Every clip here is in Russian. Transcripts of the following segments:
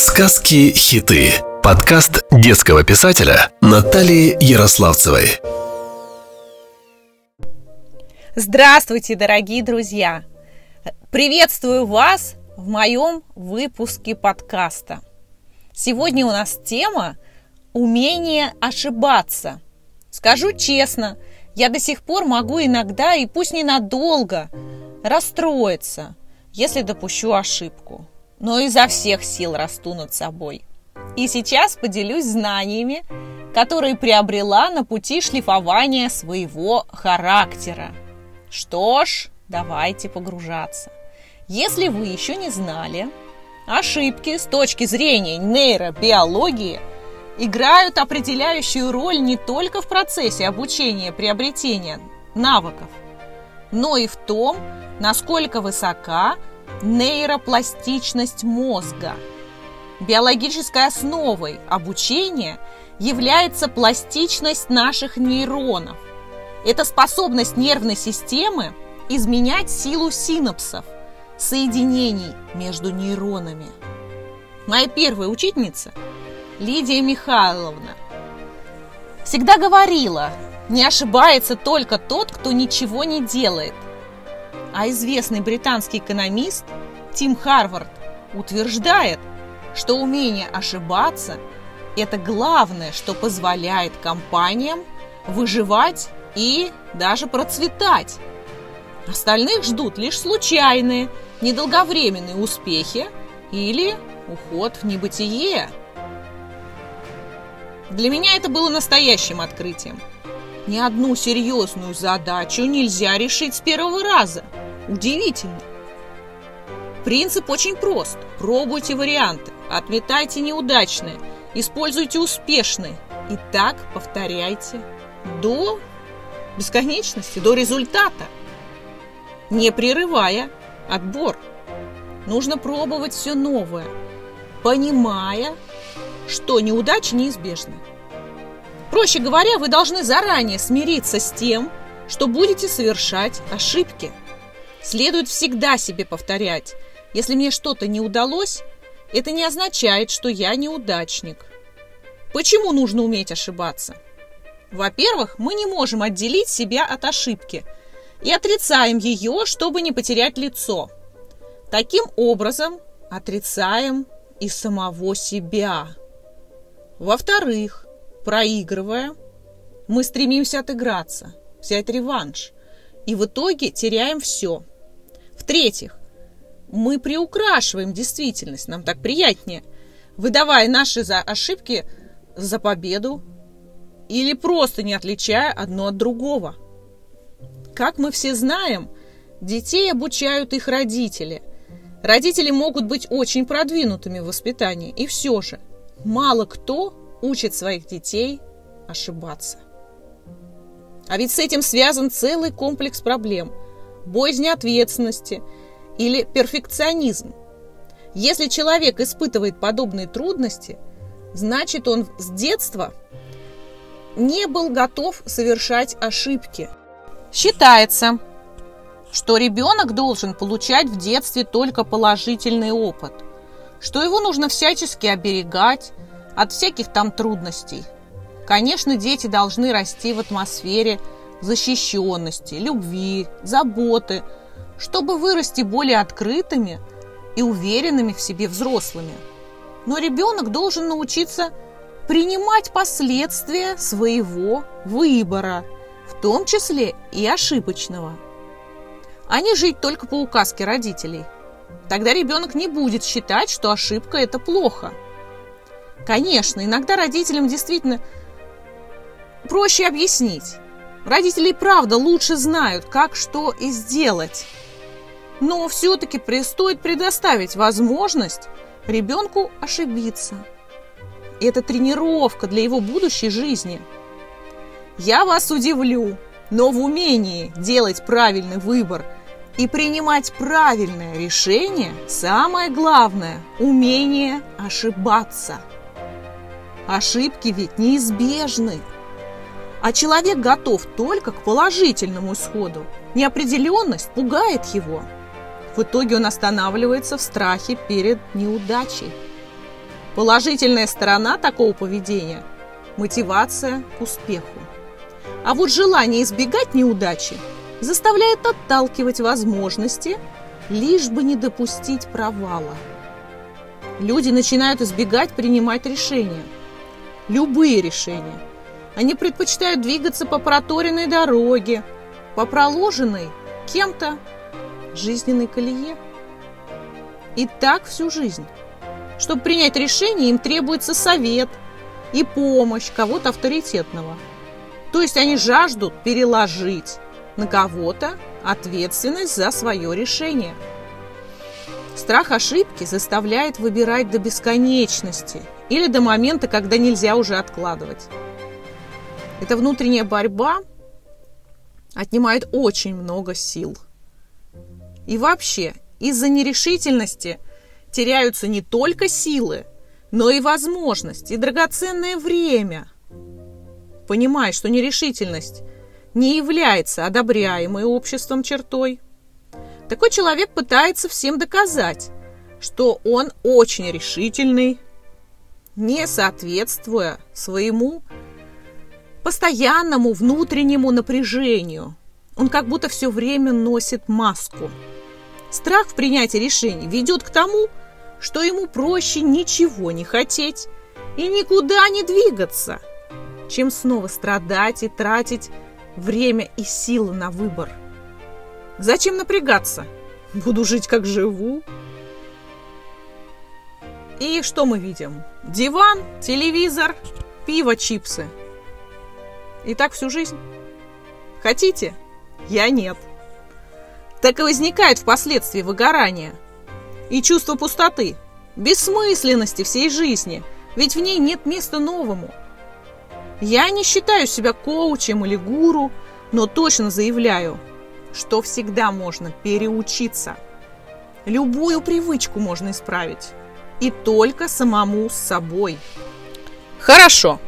Сказки-хиты. Подкаст детского писателя Натальи Ярославцевой. Здравствуйте, дорогие друзья! Приветствую вас в моем выпуске подкаста. Сегодня у нас тема «Умение ошибаться». Скажу честно, я до сих пор могу иногда, и пусть ненадолго, расстроиться, если допущу ошибку – но изо всех сил расту над собой. И сейчас поделюсь знаниями, которые приобрела на пути шлифования своего характера. Что ж, давайте погружаться. Если вы еще не знали, ошибки с точки зрения нейробиологии играют определяющую роль не только в процессе обучения приобретения навыков, но и в том, насколько высока нейропластичность мозга. Биологической основой обучения является пластичность наших нейронов. Это способность нервной системы изменять силу синапсов, соединений между нейронами. Моя первая учительница, Лидия Михайловна, всегда говорила, не ошибается только тот, кто ничего не делает – а известный британский экономист Тим Харвард утверждает, что умение ошибаться – это главное, что позволяет компаниям выживать и даже процветать. Остальных ждут лишь случайные, недолговременные успехи или уход в небытие. Для меня это было настоящим открытием – ни одну серьезную задачу нельзя решить с первого раза. Удивительно. Принцип очень прост. Пробуйте варианты, отметайте неудачные, используйте успешные. И так повторяйте до бесконечности, до результата, не прерывая отбор. Нужно пробовать все новое, понимая, что неудача неизбежна. Проще говоря, вы должны заранее смириться с тем, что будете совершать ошибки. Следует всегда себе повторять, если мне что-то не удалось, это не означает, что я неудачник. Почему нужно уметь ошибаться? Во-первых, мы не можем отделить себя от ошибки и отрицаем ее, чтобы не потерять лицо. Таким образом, отрицаем и самого себя. Во-вторых, проигрывая, мы стремимся отыграться, взять реванш. И в итоге теряем все. В-третьих, мы приукрашиваем действительность, нам так приятнее, выдавая наши за ошибки за победу или просто не отличая одно от другого. Как мы все знаем, детей обучают их родители. Родители могут быть очень продвинутыми в воспитании, и все же мало кто учит своих детей ошибаться. А ведь с этим связан целый комплекс проблем. Боязнь ответственности или перфекционизм. Если человек испытывает подобные трудности, значит он с детства не был готов совершать ошибки. Считается, что ребенок должен получать в детстве только положительный опыт, что его нужно всячески оберегать, от всяких там трудностей. Конечно, дети должны расти в атмосфере защищенности, любви, заботы, чтобы вырасти более открытыми и уверенными в себе взрослыми. Но ребенок должен научиться принимать последствия своего выбора, в том числе и ошибочного. А не жить только по указке родителей. Тогда ребенок не будет считать, что ошибка – это плохо – Конечно, иногда родителям действительно проще объяснить. Родители правда лучше знают, как что и сделать. Но все-таки стоит предоставить возможность ребенку ошибиться. Это тренировка для его будущей жизни. Я вас удивлю, но в умении делать правильный выбор и принимать правильное решение самое главное – умение ошибаться – Ошибки ведь неизбежны. А человек готов только к положительному исходу. Неопределенность пугает его. В итоге он останавливается в страхе перед неудачей. Положительная сторона такого поведения – мотивация к успеху. А вот желание избегать неудачи заставляет отталкивать возможности, лишь бы не допустить провала. Люди начинают избегать принимать решения. Любые решения. Они предпочитают двигаться по проторенной дороге, по проложенной кем-то жизненной колее. И так всю жизнь. Чтобы принять решение, им требуется совет и помощь кого-то авторитетного. То есть они жаждут переложить на кого-то ответственность за свое решение. Страх ошибки заставляет выбирать до бесконечности или до момента, когда нельзя уже откладывать. Эта внутренняя борьба отнимает очень много сил. И вообще, из-за нерешительности теряются не только силы, но и возможность, и драгоценное время. Понимая, что нерешительность не является одобряемой обществом чертой, такой человек пытается всем доказать, что он очень решительный, не соответствуя своему постоянному внутреннему напряжению. Он как будто все время носит маску. Страх в принятии решений ведет к тому, что ему проще ничего не хотеть и никуда не двигаться, чем снова страдать и тратить время и силы на выбор. Зачем напрягаться? Буду жить как живу. И что мы видим? Диван, телевизор, пиво, чипсы. И так всю жизнь. Хотите? Я нет. Так и возникает впоследствии выгорание и чувство пустоты, бессмысленности всей жизни, ведь в ней нет места новому. Я не считаю себя коучем или гуру, но точно заявляю, что всегда можно переучиться. Любую привычку можно исправить. И только самому с собой. Хорошо.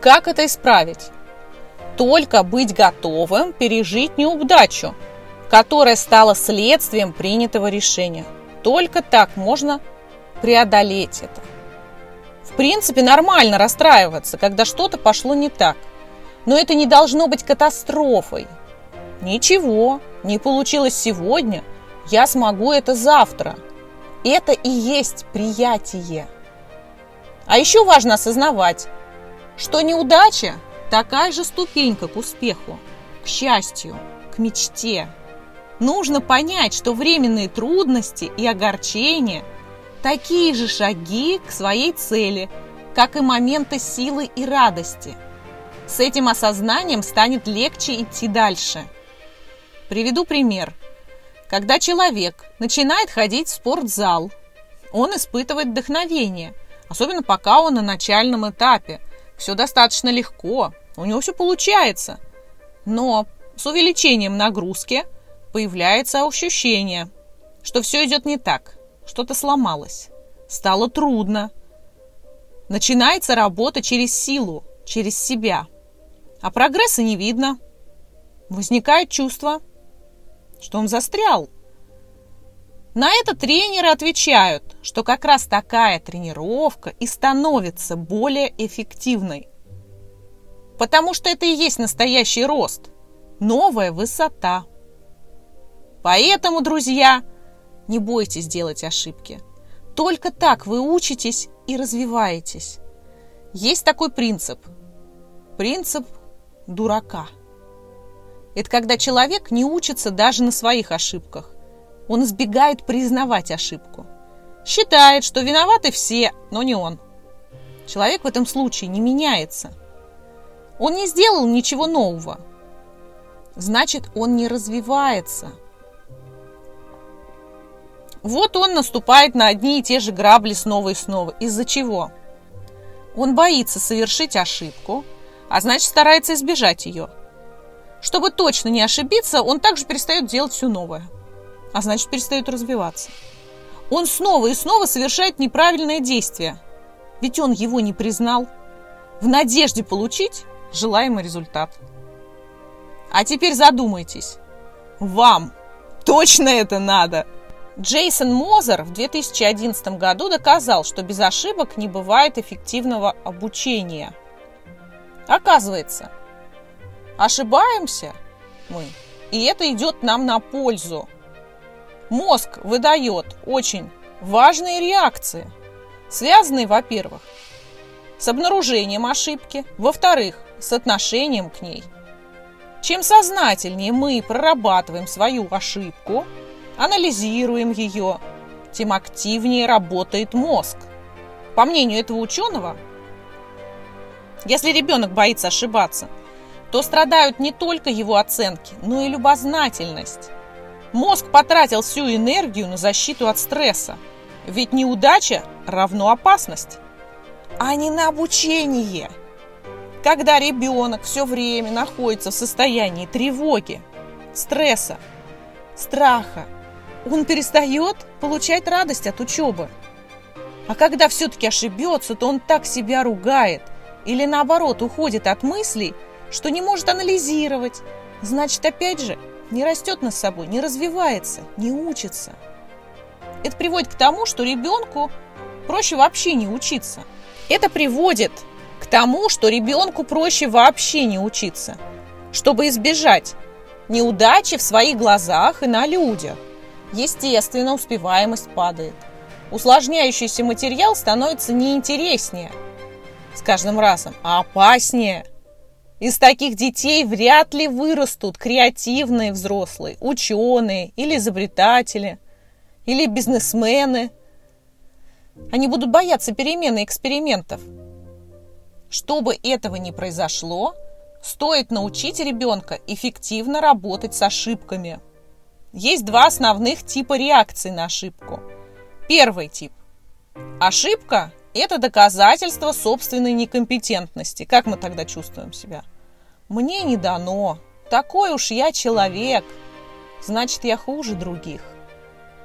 Как это исправить? Только быть готовым пережить неудачу, которая стала следствием принятого решения. Только так можно преодолеть это. В принципе, нормально расстраиваться, когда что-то пошло не так. Но это не должно быть катастрофой. Ничего, не получилось сегодня, я смогу это завтра. Это и есть приятие. А еще важно осознавать, что неудача такая же ступенька к успеху, к счастью, к мечте. Нужно понять, что временные трудности и огорчения – такие же шаги к своей цели, как и моменты силы и радости. С этим осознанием станет легче идти дальше. Приведу пример. Когда человек начинает ходить в спортзал, он испытывает вдохновение, особенно пока он на начальном этапе. Все достаточно легко, у него все получается. Но с увеличением нагрузки – появляется ощущение, что все идет не так, что-то сломалось, стало трудно. Начинается работа через силу, через себя, а прогресса не видно. Возникает чувство, что он застрял. На это тренеры отвечают, что как раз такая тренировка и становится более эффективной. Потому что это и есть настоящий рост, новая высота – Поэтому, друзья, не бойтесь делать ошибки. Только так вы учитесь и развиваетесь. Есть такой принцип. Принцип дурака. Это когда человек не учится даже на своих ошибках. Он избегает признавать ошибку. Считает, что виноваты все, но не он. Человек в этом случае не меняется. Он не сделал ничего нового. Значит, он не развивается – вот он наступает на одни и те же грабли снова и снова. Из-за чего? Он боится совершить ошибку, а значит старается избежать ее. Чтобы точно не ошибиться, он также перестает делать все новое, а значит перестает развиваться. Он снова и снова совершает неправильное действие, ведь он его не признал, в надежде получить желаемый результат. А теперь задумайтесь, вам точно это надо – Джейсон Мозер в 2011 году доказал, что без ошибок не бывает эффективного обучения. Оказывается, ошибаемся мы, и это идет нам на пользу. Мозг выдает очень важные реакции, связанные, во-первых, с обнаружением ошибки, во-вторых, с отношением к ней. Чем сознательнее мы прорабатываем свою ошибку – анализируем ее, тем активнее работает мозг. По мнению этого ученого, если ребенок боится ошибаться, то страдают не только его оценки, но и любознательность. Мозг потратил всю энергию на защиту от стресса, ведь неудача равно опасность, а не на обучение. Когда ребенок все время находится в состоянии тревоги, стресса, страха, он перестает получать радость от учебы. А когда все-таки ошибется, то он так себя ругает или наоборот уходит от мыслей, что не может анализировать. Значит, опять же, не растет над собой, не развивается, не учится. Это приводит к тому, что ребенку проще вообще не учиться. Это приводит к тому, что ребенку проще вообще не учиться, чтобы избежать неудачи в своих глазах и на людях. Естественно, успеваемость падает. Усложняющийся материал становится неинтереснее с каждым разом, а опаснее. Из таких детей вряд ли вырастут креативные взрослые, ученые или изобретатели, или бизнесмены. Они будут бояться перемены экспериментов. Чтобы этого не произошло, стоит научить ребенка эффективно работать с ошибками – есть два основных типа реакции на ошибку. Первый тип. Ошибка – это доказательство собственной некомпетентности. Как мы тогда чувствуем себя? Мне не дано. Такой уж я человек. Значит, я хуже других.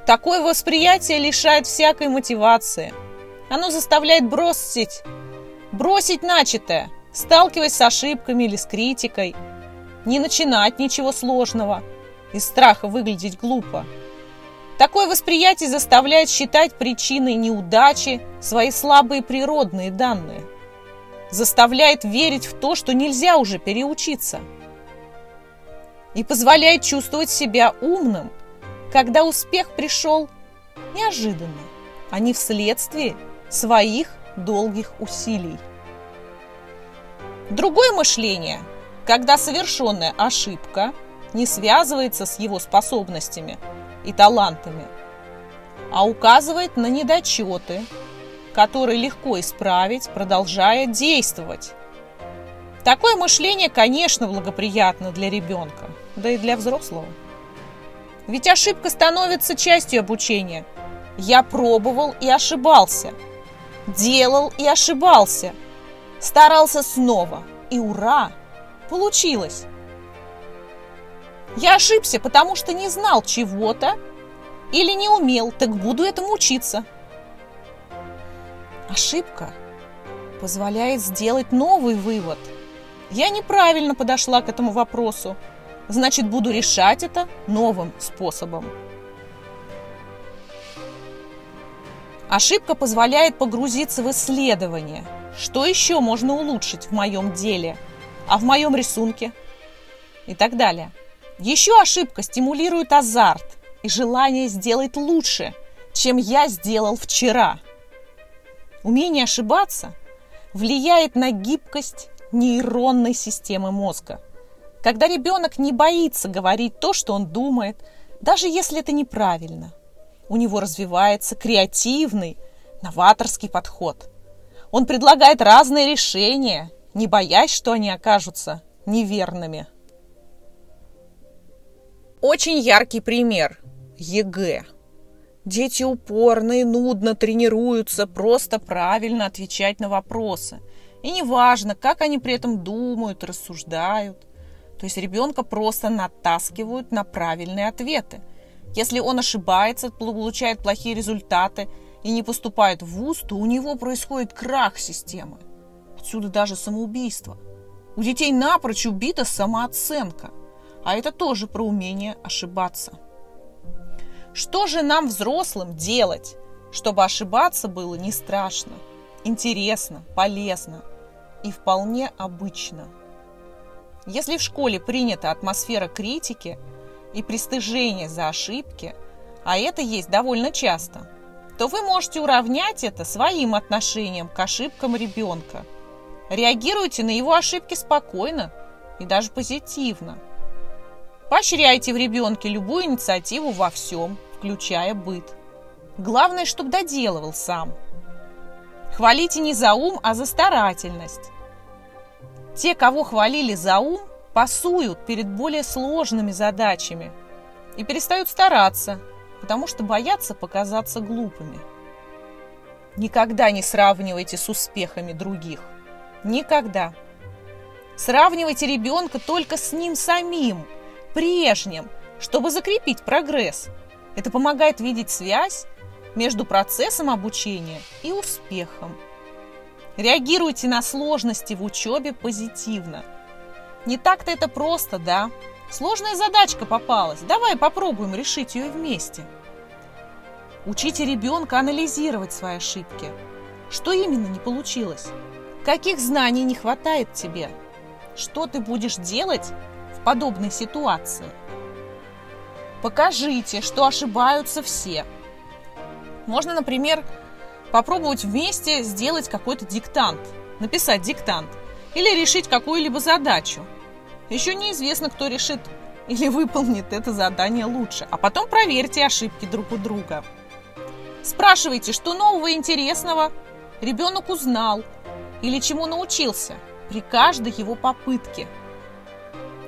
Такое восприятие лишает всякой мотивации. Оно заставляет бросить, бросить начатое, сталкиваясь с ошибками или с критикой, не начинать ничего сложного – из страха выглядеть глупо. Такое восприятие заставляет считать причиной неудачи свои слабые природные данные. Заставляет верить в то, что нельзя уже переучиться. И позволяет чувствовать себя умным, когда успех пришел неожиданно, а не вследствие своих долгих усилий. Другое мышление, когда совершенная ошибка – не связывается с его способностями и талантами, а указывает на недочеты, которые легко исправить, продолжая действовать. Такое мышление, конечно, благоприятно для ребенка, да и для взрослого. Ведь ошибка становится частью обучения. Я пробовал и ошибался, делал и ошибался, старался снова, и ура, получилось. Я ошибся, потому что не знал чего-то или не умел, так буду этому учиться. Ошибка позволяет сделать новый вывод. Я неправильно подошла к этому вопросу, значит, буду решать это новым способом. Ошибка позволяет погрузиться в исследование. Что еще можно улучшить в моем деле, а в моем рисунке и так далее. Еще ошибка стимулирует азарт и желание сделать лучше, чем я сделал вчера. Умение ошибаться влияет на гибкость нейронной системы мозга. Когда ребенок не боится говорить то, что он думает, даже если это неправильно, у него развивается креативный, новаторский подход. Он предлагает разные решения, не боясь, что они окажутся неверными. Очень яркий пример – ЕГЭ. Дети упорно и нудно тренируются просто правильно отвечать на вопросы. И неважно, как они при этом думают, рассуждают. То есть ребенка просто натаскивают на правильные ответы. Если он ошибается, получает плохие результаты и не поступает в ВУЗ, то у него происходит крах системы. Отсюда даже самоубийство. У детей напрочь убита самооценка – а это тоже про умение ошибаться. Что же нам, взрослым, делать, чтобы ошибаться было не страшно, интересно, полезно и вполне обычно? Если в школе принята атмосфера критики и пристыжения за ошибки, а это есть довольно часто, то вы можете уравнять это своим отношением к ошибкам ребенка. Реагируйте на его ошибки спокойно и даже позитивно. Поощряйте в ребенке любую инициативу во всем, включая быт. Главное, чтобы доделывал сам. Хвалите не за ум, а за старательность. Те, кого хвалили за ум, пасуют перед более сложными задачами и перестают стараться, потому что боятся показаться глупыми. Никогда не сравнивайте с успехами других. Никогда. Сравнивайте ребенка только с ним самим, прежним, чтобы закрепить прогресс. Это помогает видеть связь между процессом обучения и успехом. Реагируйте на сложности в учебе позитивно. Не так-то это просто, да? Сложная задачка попалась. Давай попробуем решить ее вместе. Учите ребенка анализировать свои ошибки. Что именно не получилось? Каких знаний не хватает тебе? Что ты будешь делать в подобной ситуации? Покажите, что ошибаются все. Можно, например, попробовать вместе сделать какой-то диктант, написать диктант или решить какую-либо задачу. Еще неизвестно, кто решит или выполнит это задание лучше, а потом проверьте ошибки друг у друга. Спрашивайте, что нового и интересного ребенок узнал или чему научился при каждой его попытке.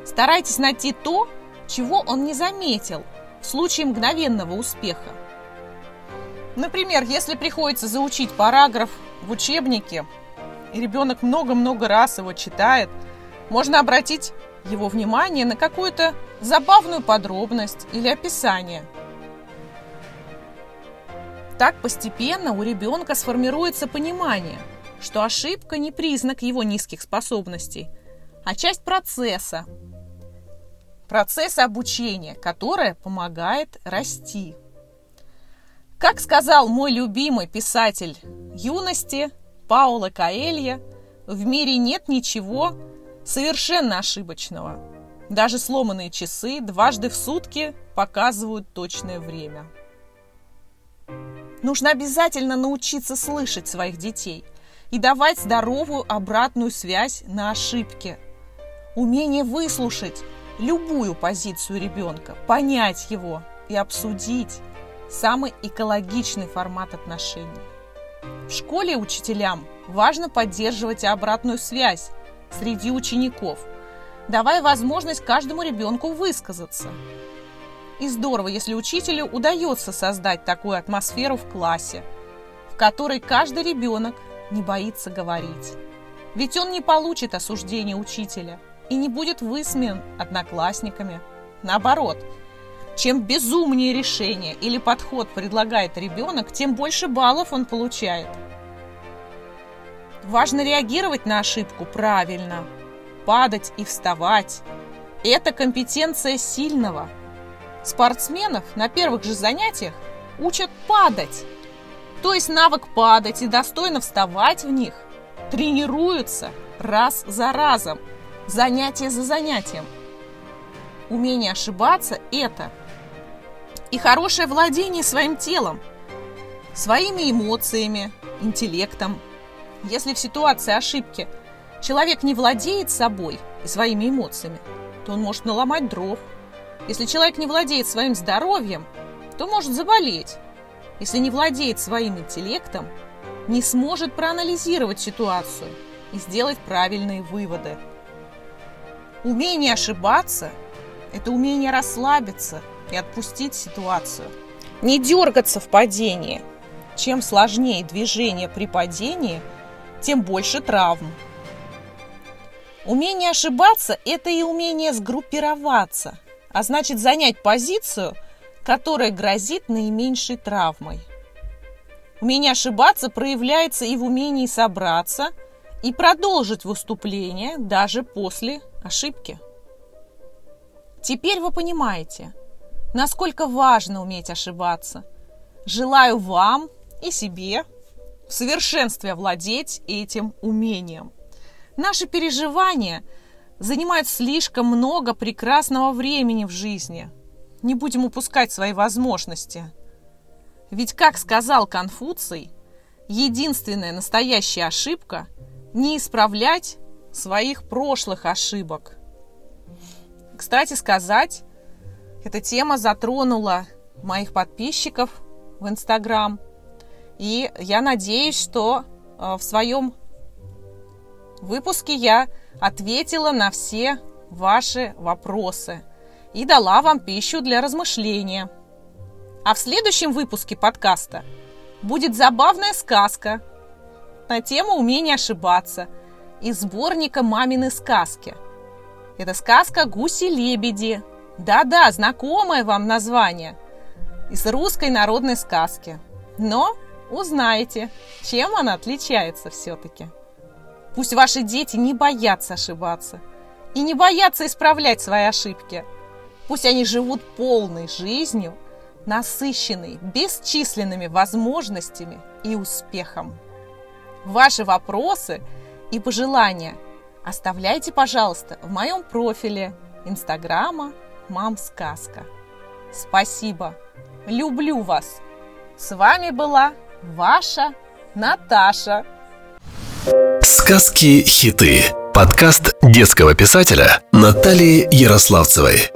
Старайтесь найти то, чего он не заметил в случае мгновенного успеха. Например, если приходится заучить параграф в учебнике, и ребенок много-много раз его читает, можно обратить его внимание на какую-то забавную подробность или описание. Так постепенно у ребенка сформируется понимание, что ошибка не признак его низких способностей, а часть процесса, процесса обучения, которое помогает расти. Как сказал мой любимый писатель юности Паула Каэлья, в мире нет ничего совершенно ошибочного. Даже сломанные часы дважды в сутки показывают точное время. Нужно обязательно научиться слышать своих детей и давать здоровую обратную связь на ошибки. Умение выслушать любую позицию ребенка, понять его и обсудить самый экологичный формат отношений. В школе учителям важно поддерживать обратную связь среди учеников, давая возможность каждому ребенку высказаться. И здорово, если учителю удается создать такую атмосферу в классе, в которой каждый ребенок не боится говорить. Ведь он не получит осуждения учителя и не будет высмеян одноклассниками. Наоборот – чем безумнее решение или подход предлагает ребенок, тем больше баллов он получает. Важно реагировать на ошибку правильно, падать и вставать. Это компетенция сильного. Спортсменов на первых же занятиях учат падать. То есть навык падать и достойно вставать в них тренируются раз за разом, занятие за занятием. Умение ошибаться – это и хорошее владение своим телом, своими эмоциями, интеллектом. Если в ситуации ошибки человек не владеет собой и своими эмоциями, то он может наломать дров. Если человек не владеет своим здоровьем, то может заболеть. Если не владеет своим интеллектом, не сможет проанализировать ситуацию и сделать правильные выводы. Умение ошибаться – это умение расслабиться – и отпустить ситуацию. Не дергаться в падении. Чем сложнее движение при падении, тем больше травм. Умение ошибаться – это и умение сгруппироваться, а значит занять позицию, которая грозит наименьшей травмой. Умение ошибаться проявляется и в умении собраться и продолжить выступление даже после ошибки. Теперь вы понимаете – насколько важно уметь ошибаться. Желаю вам и себе в совершенстве овладеть этим умением. Наши переживания занимают слишком много прекрасного времени в жизни. Не будем упускать свои возможности. Ведь, как сказал Конфуций, единственная настоящая ошибка – не исправлять своих прошлых ошибок. Кстати сказать, эта тема затронула моих подписчиков в Инстаграм. И я надеюсь, что э, в своем выпуске я ответила на все ваши вопросы и дала вам пищу для размышления. А в следующем выпуске подкаста будет забавная сказка на тему умения ошибаться из сборника «Мамины сказки». Это сказка «Гуси-лебеди». Да-да, знакомое вам название из русской народной сказки. Но узнаете, чем она отличается все-таки. Пусть ваши дети не боятся ошибаться и не боятся исправлять свои ошибки. Пусть они живут полной жизнью, насыщенной бесчисленными возможностями и успехом. Ваши вопросы и пожелания оставляйте, пожалуйста, в моем профиле Инстаграма «Мам Сказка». Спасибо! Люблю вас! С вами была ваша Наташа. Сказки-хиты. Подкаст детского писателя Натальи Ярославцевой.